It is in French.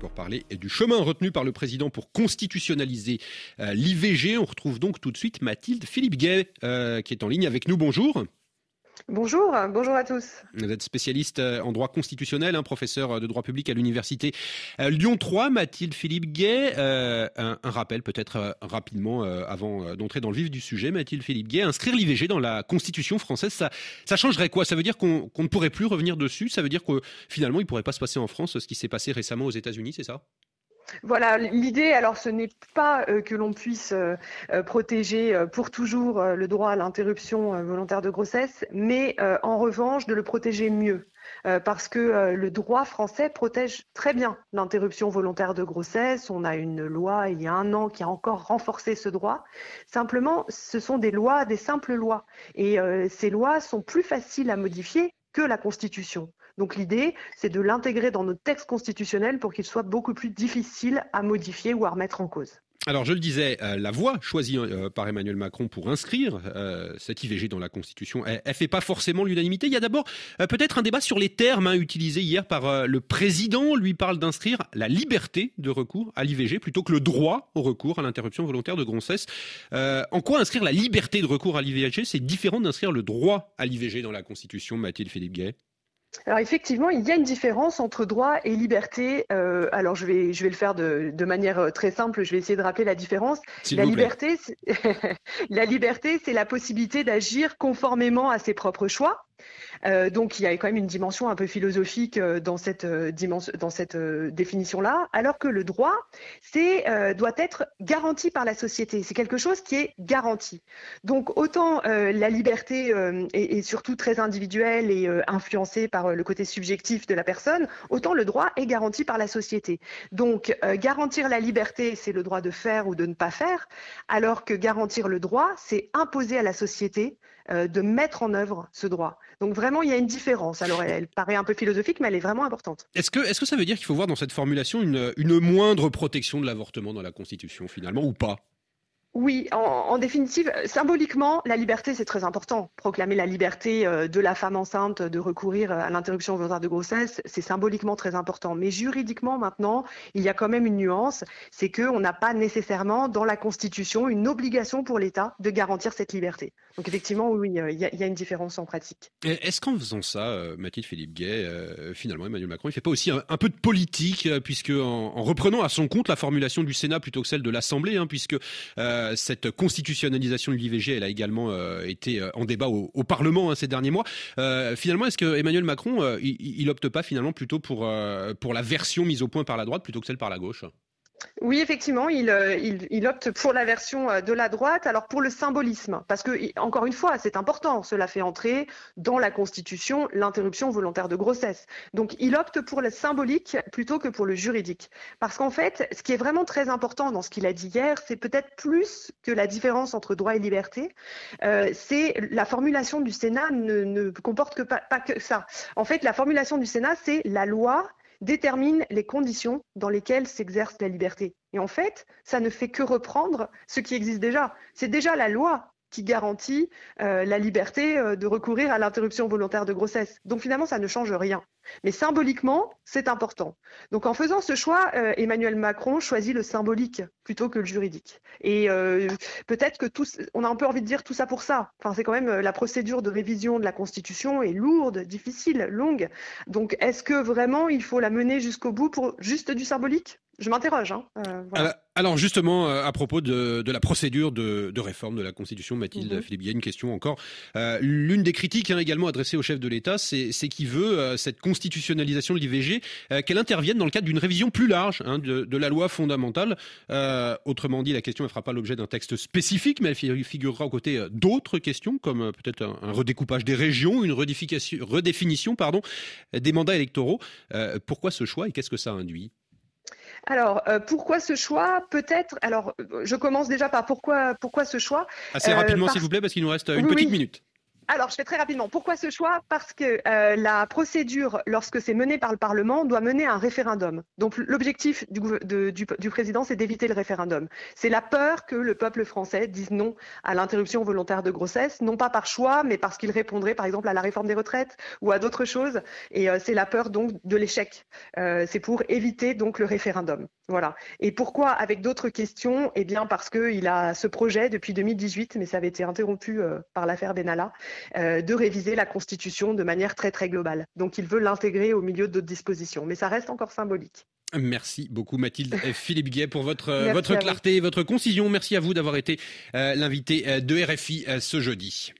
pour parler du chemin retenu par le président pour constitutionnaliser euh, l'IVG. On retrouve donc tout de suite Mathilde Philippe Gay euh, qui est en ligne avec nous. Bonjour. Bonjour, bonjour à tous. Vous êtes spécialiste euh, en droit constitutionnel, hein, professeur de droit public à l'université Lyon 3. Mathilde Philippe Gay, un, rappel peut-être rapidement avant d'entrer dans le vif du sujet. Mathilde Philippe Gay, inscrire l'IVG dans la Constitution française, ça, ça changerait quoi? Ça veut dire qu'on ne pourrait plus revenir dessus? Ça veut dire que finalement il ne pourrait pas se passer en France ce qui s'est passé récemment aux États-Unis, c'est ça? Voilà, l'idée, alors ce n'est pas euh, que l'on puisse euh, euh, protéger pour toujours le droit à l'interruption volontaire de grossesse, mais en revanche de le protéger mieux. parce que le droit français protège très bien l'interruption volontaire de grossesse. On a une loi il y a un an qui a encore renforcé ce droit. Simplement, ce sont des lois, des simples lois. Et ces lois sont plus faciles à modifier que la Constitution. Donc l'idée, c'est de l'intégrer dans notre texte constitutionnel pour qu'il soit beaucoup plus difficile à modifier ou à remettre en cause. Alors je le disais, euh, la voie choisie euh, par Emmanuel Macron pour inscrire euh, cette IVG dans la Constitution, elle, ne fait pas forcément l'unanimité. Il y a d'abord peut-être un débat sur les termes hein, utilisés hier par le président. Lui parle d'inscrire la liberté de recours à l'IVG plutôt que le droit au recours à l'interruption volontaire de grossesse. en quoi inscrire la liberté de recours à l'IVG, c'est différent d'inscrire le droit à l'IVG dans la Constitution, Mathilde Philippe Gay? Alors effectivement, il y a une différence entre droit et liberté. Euh, alors je vais, je vais le faire de, de, manière euh, très simple. Je vais essayer de rappeler la différence. La liberté, la liberté, c'est la possibilité d'agir conformément à ses propres choix. Euh, donc il y a quand même une dimension un peu philosophique euh, dans cette, euh, définition-là, alors que le droit, doit être garanti par la société. C'est quelque chose qui est garanti. Donc autant la liberté est, surtout très individuelle et influencée par le côté subjectif de la personne, autant le droit est garanti par la société. Donc garantir la liberté, c'est le droit de faire ou de ne pas faire, alors que garantir le droit, c'est imposer à la société de mettre en œuvre ce droit. Donc vraiment, il y a une différence. Alors, elle, paraît un peu philosophique, mais elle est vraiment importante. Est-ce que, est-ce que ça veut dire qu'il faut voir dans cette formulation une, une moindre protection de l'avortement dans la Constitution, finalement, ou pas? Oui, en, définitive, symboliquement, la liberté, c'est très important. Proclamer la liberté euh, de la femme enceinte de recourir à l'interruption volontaire de grossesse, c'est symboliquement très important. Mais juridiquement, maintenant, il y a quand même une nuance, c'est qu'on n'a pas nécessairement dans la Constitution une obligation pour l'État de garantir cette liberté. Donc effectivement, oui, euh, il y, a, une différence en pratique. Est-ce qu'en faisant ça, euh, Mathilde Philippe Gay, finalement, Emmanuel Macron, il ne fait pas aussi un, peu de politique, puisque en, reprenant à son compte la formulation du Sénat plutôt que celle de l'Assemblée, hein, puisque euh, cette constitutionnalisation de l'IVG, elle a également euh, été euh, en débat au, Parlement hein, ces derniers mois. finalement, est-ce que Emmanuel Macron, il, il, opte pas finalement plutôt pour, pour la version mise au point par la droite plutôt que celle par la gauche? Oui, effectivement, euh, il, opte pour la version euh, de la droite, alors pour le symbolisme, parce que, encore une fois, c'est important, cela fait entrer dans la Constitution l'interruption volontaire de grossesse. Donc, il opte pour le symbolique plutôt que pour le juridique. Parce qu'en fait, ce qui est vraiment très important dans ce qu'il a dit hier, c'est peut-être plus que la différence entre droit et liberté, euh, c'est la formulation du Sénat ne, comporte que pas que ça. En fait, la formulation du Sénat, c'est la loi détermine les conditions dans lesquelles s'exerce la liberté. Et en fait, ça ne fait que reprendre ce qui existe déjà. C'est déjà la loi qui garantit euh, la liberté euh, de recourir à l'interruption volontaire de grossesse. Donc finalement, ça ne change rien. Mais symboliquement, c'est important. Donc en faisant ce choix, euh, Emmanuel Macron choisit le symbolique plutôt que le juridique. Et peut-être que tous, on a un peu envie de dire tout ça pour ça. Enfin, c'est quand même la procédure de révision de la Constitution est lourde, difficile, longue. Donc est-ce que vraiment il faut la mener jusqu'au bout pour juste du symbolique? Je m'interroge. Hein. Voilà. Alors justement, euh, à propos de, la procédure de, réforme de la Constitution, Mathilde mhm. Philippe, il y a une question encore. Euh, l'une des critiques hein, également adressées au chef de l'État, c'est qu'il veut euh, cette constitutionnalisation de l'IVG, qu'elle intervienne dans le cadre d'une révision plus large hein, de, la loi fondamentale. autrement dit, la question ne fera pas l'objet d'un texte spécifique, mais elle figurera aux côtés d'autres questions, comme peut-être un, redécoupage des régions, une redéfinition pardon, des mandats électoraux. pourquoi ce choix et qu'est-ce que ça induit? Alors, euh, pourquoi ce choix Peut-être. Alors, je commence déjà par pourquoi, pourquoi ce choix? Assez rapidement, euh, s'il vous plaît, parce qu'il nous reste une petite minute. Alors je fais très rapidement. Pourquoi ce choix? Parce que euh, la procédure, lorsque c'est mené par le Parlement, doit mener à un référendum. Donc l'objectif du, président, c'est d'éviter le référendum. C'est la peur que le peuple français dise non à l'interruption volontaire de grossesse, non pas par choix, mais parce qu'il répondrait par exemple à la réforme des retraites ou à d'autres choses. Et euh, c'est la peur donc de l'échec. Euh, c'est pour éviter donc le référendum. Voilà. Et pourquoi avec d'autres questions? Eh bien parce qu'il a ce projet depuis 2018, mais ça avait été interrompu par l'affaire Benalla. Euh, de réviser la Constitution de manière très très globale. Donc il veut l'intégrer au milieu d'autres dispositions, mais ça reste encore symbolique. Merci beaucoup Mathilde Philippe Guet pour votre, votre clarté et votre concision. Merci à vous d'avoir été euh, l'invité euh, de RFI ce jeudi.